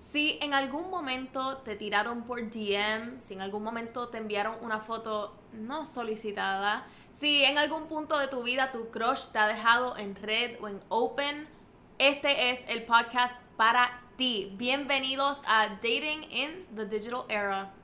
Si en algún momento te tiraron por DM, si en algún momento te enviaron una foto no solicitada, si en algún punto de tu vida tu crush te ha dejado en red o en open, este es el podcast para ti. Bienvenidos a Dating in the Digital Era.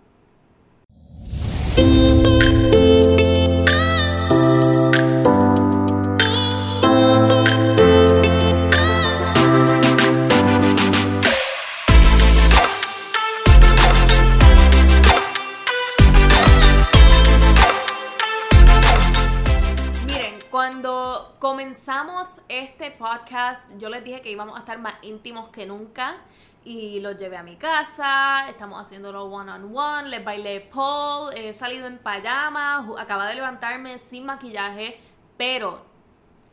Yo les dije que íbamos a estar más íntimos que nunca y los llevé a mi casa, estamos haciéndolo one on one, les bailé pole, he salido en pijama, acaba de levantarme sin maquillaje, pero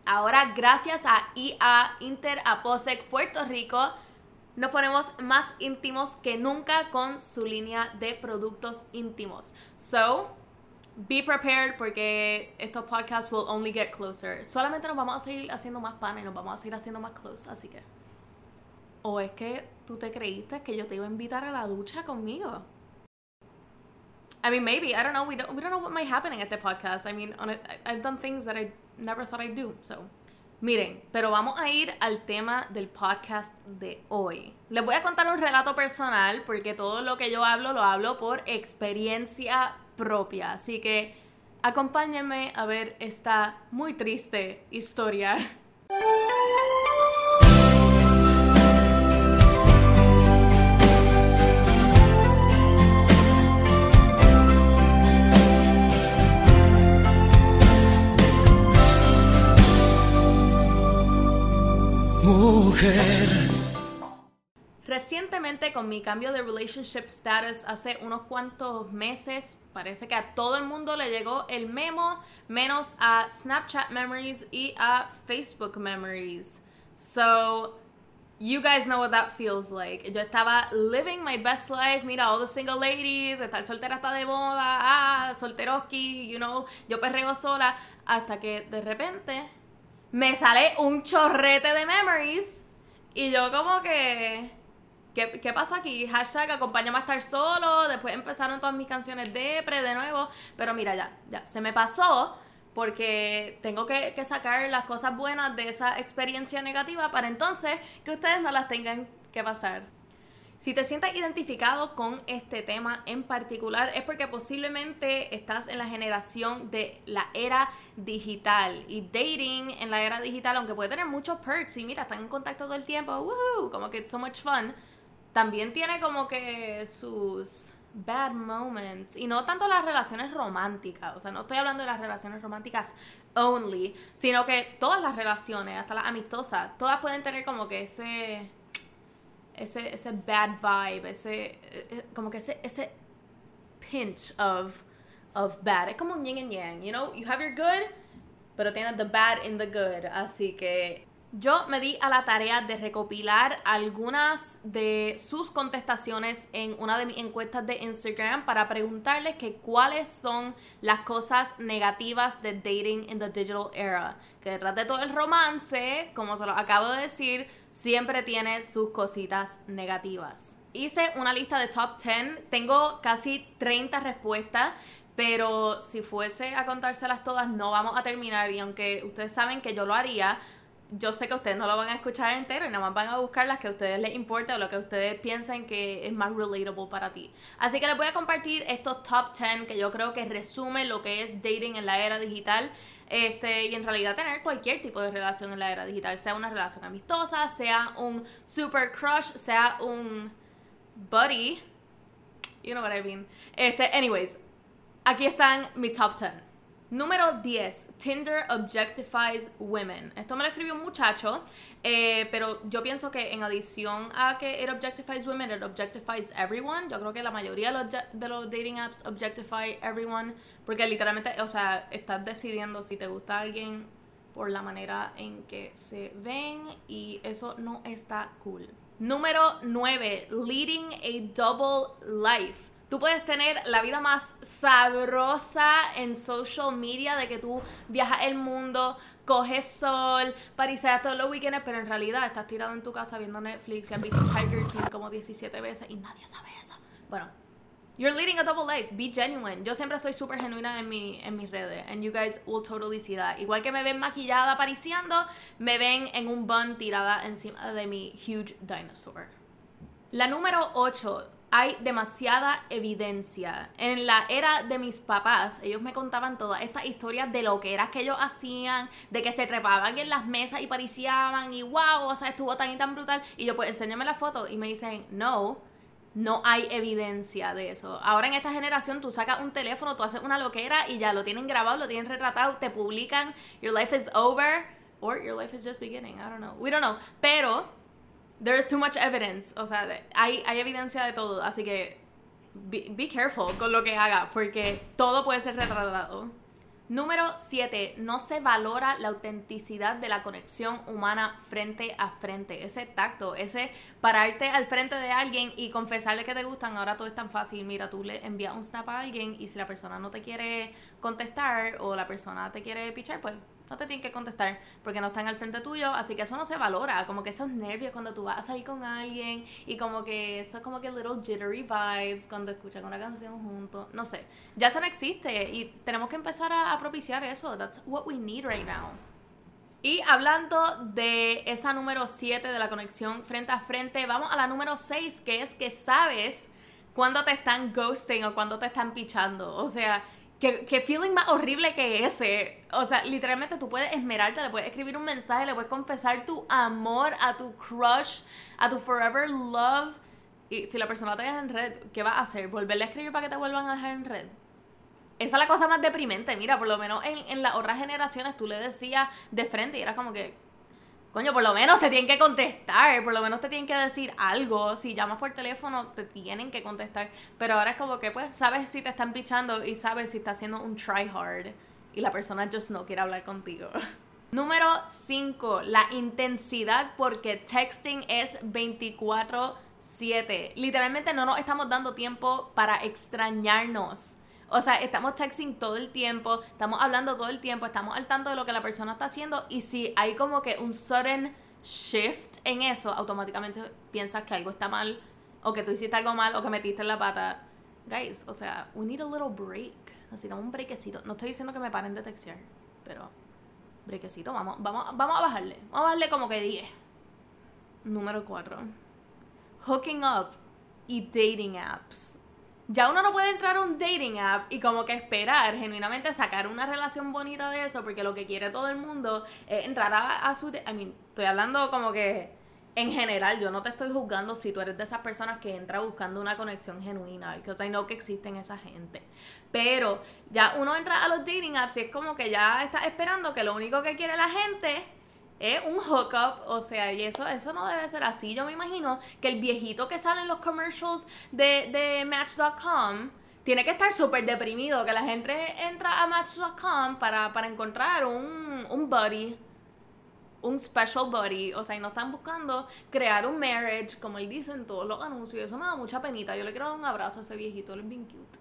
ahora gracias a IA Inter Apotec Puerto Rico nos ponemos más íntimos que nunca con su línea de productos íntimos. So, be prepared porque estos podcasts will only get closer. Solamente nos vamos a seguir haciendo más pan y nos vamos a seguir haciendo más close, así que. ¿O es que tú te creíste que yo te iba a invitar a la ducha conmigo? I mean, maybe. I don't know. We don't, we don't know what might happen in este podcast. I mean, on I've done things that I never thought I'd do, so. Miren, pero vamos a ir al tema del podcast de hoy. Les voy a contar un relato personal porque todo lo que yo hablo lo hablo por experiencia propia. Así que acompáñenme a ver esta muy triste historia. Mujer Recientemente con mi cambio de relationship status hace unos cuantos meses, parece que a todo el mundo le llegó el memo, menos a Snapchat Memories y a Facebook Memories. So, you guys know what that feels like. Yo estaba living my best life, mira, all the single ladies, estar soltera está de moda, ah, solteroski, you know, yo perreo sola, hasta que de repente me sale un chorrete de memories y yo como que ¿Qué, pasó aquí? Hashtag acompáñame a estar solo. Después empezaron todas mis canciones de pre de nuevo. Pero mira, ya, ya, se me pasó porque tengo que, que, sacar las cosas buenas de esa experiencia negativa para entonces que ustedes no las tengan que pasar. Si te sientes identificado con este tema en particular es porque posiblemente estás en la generación de la era digital y dating en la era digital, aunque puede tener muchos perks y mira, están en contacto todo el tiempo, woohoo, como que it's so much fun también tiene como que sus bad moments. Y no tanto las relaciones románticas. O sea, no estoy hablando de las relaciones románticas only. Sino que todas las relaciones, hasta las amistosas, todas pueden tener como que ese. Ese, ese bad vibe, ese. Eh, eh, como que ese, ese pinch of, of bad. Es como un yin and yang, you know? You have your good, pero tiene the bad in the good. Así que yo me di a la tarea de recopilar algunas de sus contestaciones en una de mis encuestas de Instagram para preguntarles que cuáles son las cosas negativas de dating in the digital era. Que detrás de todo el romance, como se lo acabo de decir, siempre tiene sus cositas negativas. Hice una lista de top 10, tengo casi 30 respuestas pero si fuese a contárselas todas no vamos a terminar y aunque ustedes saben que yo lo haría, yo sé que ustedes no lo van a escuchar entero y nada más van a buscar las que a ustedes les importe o lo que ustedes piensen que es más relatable para ti. Así que les voy a compartir estos top 10 que yo creo que resumen lo que es dating en la era digital. Este, y en realidad tener cualquier tipo de relación en la era digital, sea una relación amistosa, sea un super crush, sea un buddy. You know what I mean. Este, anyways, aquí están mis top 10. Número 10. Tinder objectifies women. Esto me lo escribió un muchacho, eh, pero yo pienso que en adición a que it objectifies women, it objectifies everyone. Yo creo que la mayoría de los, de los dating apps objectify everyone, porque literalmente, o sea, estás decidiendo si te gusta alguien por la manera en que se ven y eso no está cool. Número 9. Leading a double life Tú puedes tener la vida más sabrosa en social media de que tú viajas el mundo, coges sol, pariseas todos los weekends, pero en realidad estás tirado en tu casa viendo Netflix y has visto Tiger King como 17 veces y nadie sabe eso. Bueno, You're leading a double life. Be genuine. Yo siempre soy súper genuina en, mi, en mis redes. And you guys will totally see that. Igual que me ven maquillada apareciendo, me ven en un bun tirada encima de mi huge dinosaur. La número 8. Hay demasiada evidencia. En la era de mis papás, ellos me contaban todas estas historias de lo que era que ellos hacían, de que se trepaban en las mesas y pariciaban y wow, o sea, estuvo tan y tan brutal. Y yo, pues, enséñame la foto. Y me dicen, no no hay evidencia de eso. Ahora en esta generación tú sacas un teléfono, tú haces una loquera y ya lo tienen grabado, lo tienen retratado, te publican, your life is over or your life is just beginning, I don't know. We don't know, pero there is too much evidence, o sea, hay, hay evidencia de todo, así que be, be careful con lo que hagas porque todo puede ser retratado. Número 7. No se valora la autenticidad de la conexión humana frente a frente. Ese tacto, ese pararte al frente de alguien y confesarle que te gustan. Ahora todo es tan fácil. Mira, tú le envías un snap a alguien y si la persona no te quiere contestar o la persona te quiere pichar, pues no te tienen que contestar porque no están al frente tuyo, así que eso no se valora, como que esos nervios cuando tú vas ahí con alguien y como que eso es como que little jittery vibes cuando escuchan una canción juntos, no sé, ya eso no existe y tenemos que empezar a, a propiciar eso, that's what we need right now. Y hablando de esa número 7 de la conexión frente a frente, vamos a la número 6, que es que sabes cuando te están ghosting o cuando te están pichando. O sea, ¿Qué, feeling más horrible que ese. O sea, literalmente tú puedes esmerarte, le puedes escribir un mensaje, le puedes confesar tu amor a tu crush, a tu forever love. Y si la persona te deja en red, ¿qué vas a hacer? ¿Volverle a escribir para que te vuelvan a dejar en red? Esa es la cosa más deprimente. Mira, por lo menos en, en las otras generaciones tú le decías de frente y era como que, Coño, por lo menos te tienen que contestar, por lo menos te tienen que decir algo. Si llamas por teléfono, te tienen que contestar. Pero ahora es como que, pues, sabes si te están pichando y sabes si está haciendo un try hard y la persona just no quiere hablar contigo. Número 5, la intensidad porque texting es 24/7. Literalmente no nos estamos dando tiempo para extrañarnos. O sea, estamos texting todo el tiempo, estamos hablando todo el tiempo, estamos al tanto de lo que la persona está haciendo y si hay como que un sudden shift en eso, automáticamente piensas que algo está mal o que tú hiciste algo mal o que metiste en la pata. Guys, o sea, we need a little break. Necesitamos un breakecito. No estoy diciendo que me paren de textear, pero breakecito, vamos, vamos, vamos a bajarle. Vamos a bajarle como que 10. Número 4. Hooking up y dating apps ya uno no puede entrar a un dating app y como que esperar genuinamente sacar una relación bonita de eso, porque lo que quiere todo el mundo es entrar a, su... I mean, estoy hablando como que en general, yo no te estoy juzgando si tú eres de esas personas que entra buscando una conexión genuina, porque I know que existen esa gente. Pero ya uno entra a los dating apps y es como que ya está esperando que lo único que quiere la gente es un hookup, o sea, y eso, eso no debe ser así. Yo me imagino que el viejito que sale en los commercials de, de Match.com tiene que estar súper deprimido, que la gente entra a Match.com para, para encontrar un, un buddy, un special buddy, o sea, y no están buscando crear un marriage, como él dice en todos los anuncios, eso me da mucha penita, yo le quiero dar un abrazo a ese viejito, él es bien cute.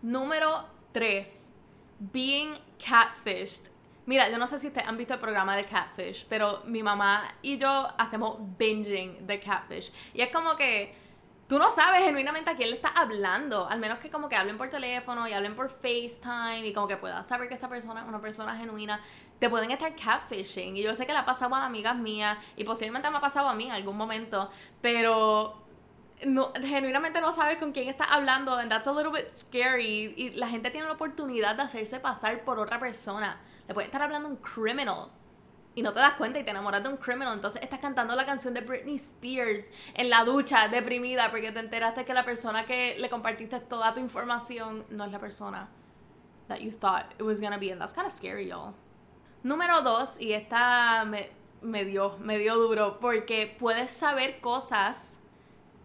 Número 3. Being catfished. Mira, yo no sé si ustedes han visto el programa de Catfish, pero mi mamá y yo hacemos binging de Catfish. Y es como que tú no sabes genuinamente a quién le estás hablando, al menos que como que hablen por teléfono y hablen por FaceTime y como que puedas saber que esa persona es una persona genuina. Te pueden estar catfishing. Y yo sé que le ha pasado a amigas mías y posiblemente me ha pasado a mí en algún momento, pero no, genuinamente no sabes con quién estás hablando and that's a little bit scary y la gente tiene la oportunidad de hacerse pasar por otra persona le puede estar hablando un criminal y no te das cuenta y te enamoras de un criminal. Entonces estás cantando la canción de Britney Spears en la ducha, deprimida, porque te enteraste que la persona que le compartiste toda tu información no es la persona that you thought it was gonna be. And that's kind of scary, y'all. Número dos, y esta me, dio, me dio duro, porque puedes saber cosas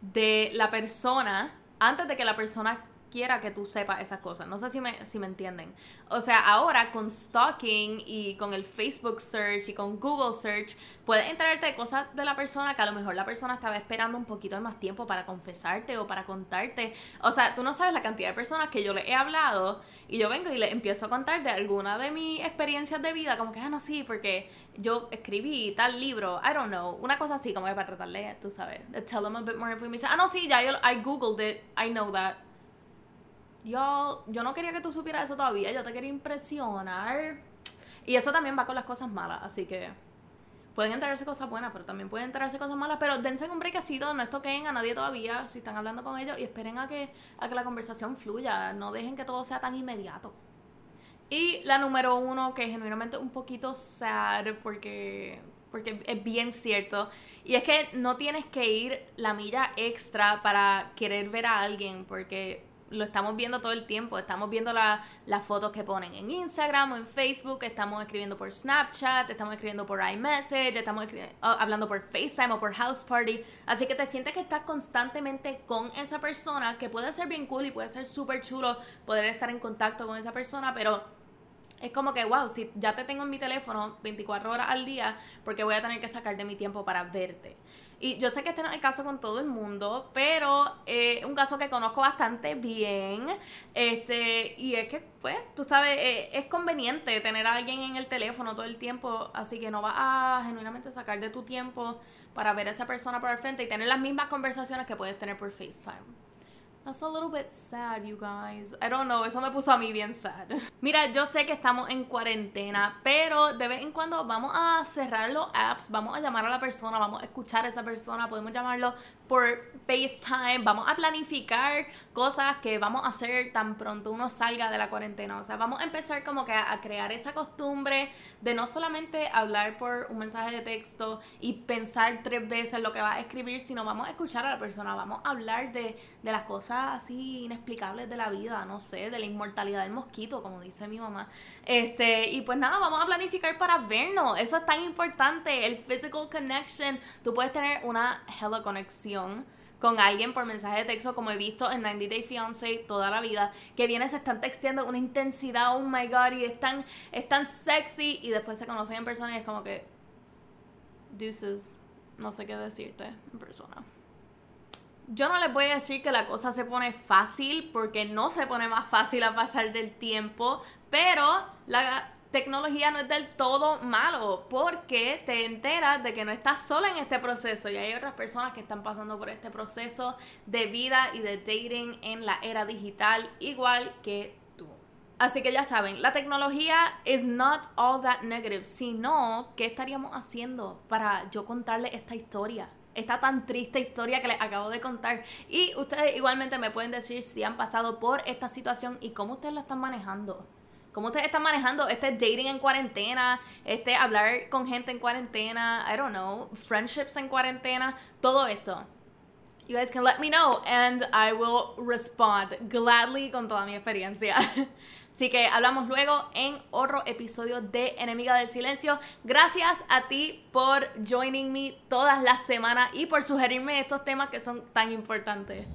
de la persona antes de que la persona quiera que tú sepas esas cosas. No sé si me, si me entienden. O sea, ahora con stalking y con el Facebook search y con Google search, puedes enterarte de cosas de la persona que a lo mejor la persona estaba esperando un poquito de más tiempo para confesarte o para contarte. O sea, tú no sabes la cantidad de personas que yo le he hablado y yo vengo y le empiezo a contar de alguna de mis experiencias de vida, como que, ah, no, sí, porque yo escribí tal libro, I don't know, una cosa así, como que para tratarle, tú sabes, tell them a bit more information. Ah, no, sí, ya yo, I googled it, I know that yo, yo no quería que tú supieras eso todavía, yo te quería impresionar. Y eso también va con las cosas malas, así que pueden enterarse cosas buenas, pero también pueden enterarse cosas malas, pero dense un breakcito, no estoquen a nadie todavía si están hablando con ellos y esperen a que, a que la conversación fluya, no dejen que todo sea tan inmediato. Y la número uno, que genuinamente un poquito sad porque, porque es bien cierto, y es que no tienes que ir la milla extra para querer ver a alguien, porque lo estamos viendo todo el tiempo. Estamos viendo las fotos que ponen en Instagram o en Facebook, estamos escribiendo por Snapchat, estamos escribiendo por iMessage, estamos oh, hablando por FaceTime o por House Party. Así que te sientes que estás constantemente con esa persona, que puede ser bien cool y puede ser súper chulo poder estar en contacto con esa persona, pero es como que, wow, si ya te tengo en mi teléfono 24 horas al día, porque voy a tener que sacar de mi tiempo para verte. Y yo sé que este no es el caso con todo el mundo, pero es eh, un caso que conozco bastante bien. Este, y es que, pues, tú sabes, eh, es conveniente tener a alguien en el teléfono todo el tiempo, así que no vas a genuinamente sacar de tu tiempo para ver a esa persona por el frente y tener las mismas conversaciones que puedes tener por FaceTime. That's a little bit sad, you guys. I don't know, eso me puso a mí bien sad. Mira, yo sé que estamos en cuarentena, pero de vez en cuando vamos a cerrar los apps, vamos a llamar a la persona, vamos a escuchar a esa persona, podemos llamarlo por FaceTime, vamos a planificar cosas que vamos a hacer tan pronto uno salga de la cuarentena. O sea, vamos a empezar como que a, crear esa costumbre de no solamente hablar por un mensaje de texto y pensar tres veces lo que va a escribir, sino vamos a escuchar a la persona, vamos a hablar de, de las cosas así inexplicables de la vida, no sé, de la inmortalidad del mosquito, como dice mi mamá. Este, y pues nada, vamos a planificar para vernos. Eso es tan importante, el physical connection. Tú puedes tener una hella conexión con alguien por mensaje de texto, como he visto en 90 Day Fiancé toda la vida, que viene, se están texteando una intensidad, oh my god, y es tan, es tan sexy, y después se conocen en persona y es como que, deuces, no sé qué decirte en persona. Yo no les voy a decir que la cosa se pone fácil, porque no se pone más fácil a pasar del tiempo, pero la tecnología no es del todo malo porque te enteras de que no estás sola en este proceso y hay otras personas que están pasando por este proceso de vida y de dating en la era digital igual que tú. Así que ya saben, la tecnología is not all that negative, sino qué estaríamos haciendo para yo contarle esta historia esta tan triste historia que les acabo de contar. Y ustedes igualmente me pueden decir si han pasado por esta situación y cómo ustedes la están manejando. ¿Cómo ustedes están manejando este dating en cuarentena? Este hablar con gente en cuarentena, I don't know, friendships en cuarentena, todo esto. You guys can let me know and I will respond gladly con toda mi experiencia. Así que hablamos luego en otro episodio de Enemiga del Silencio. Gracias a ti por joining me todas las semanas y por sugerirme estos temas que son tan importantes.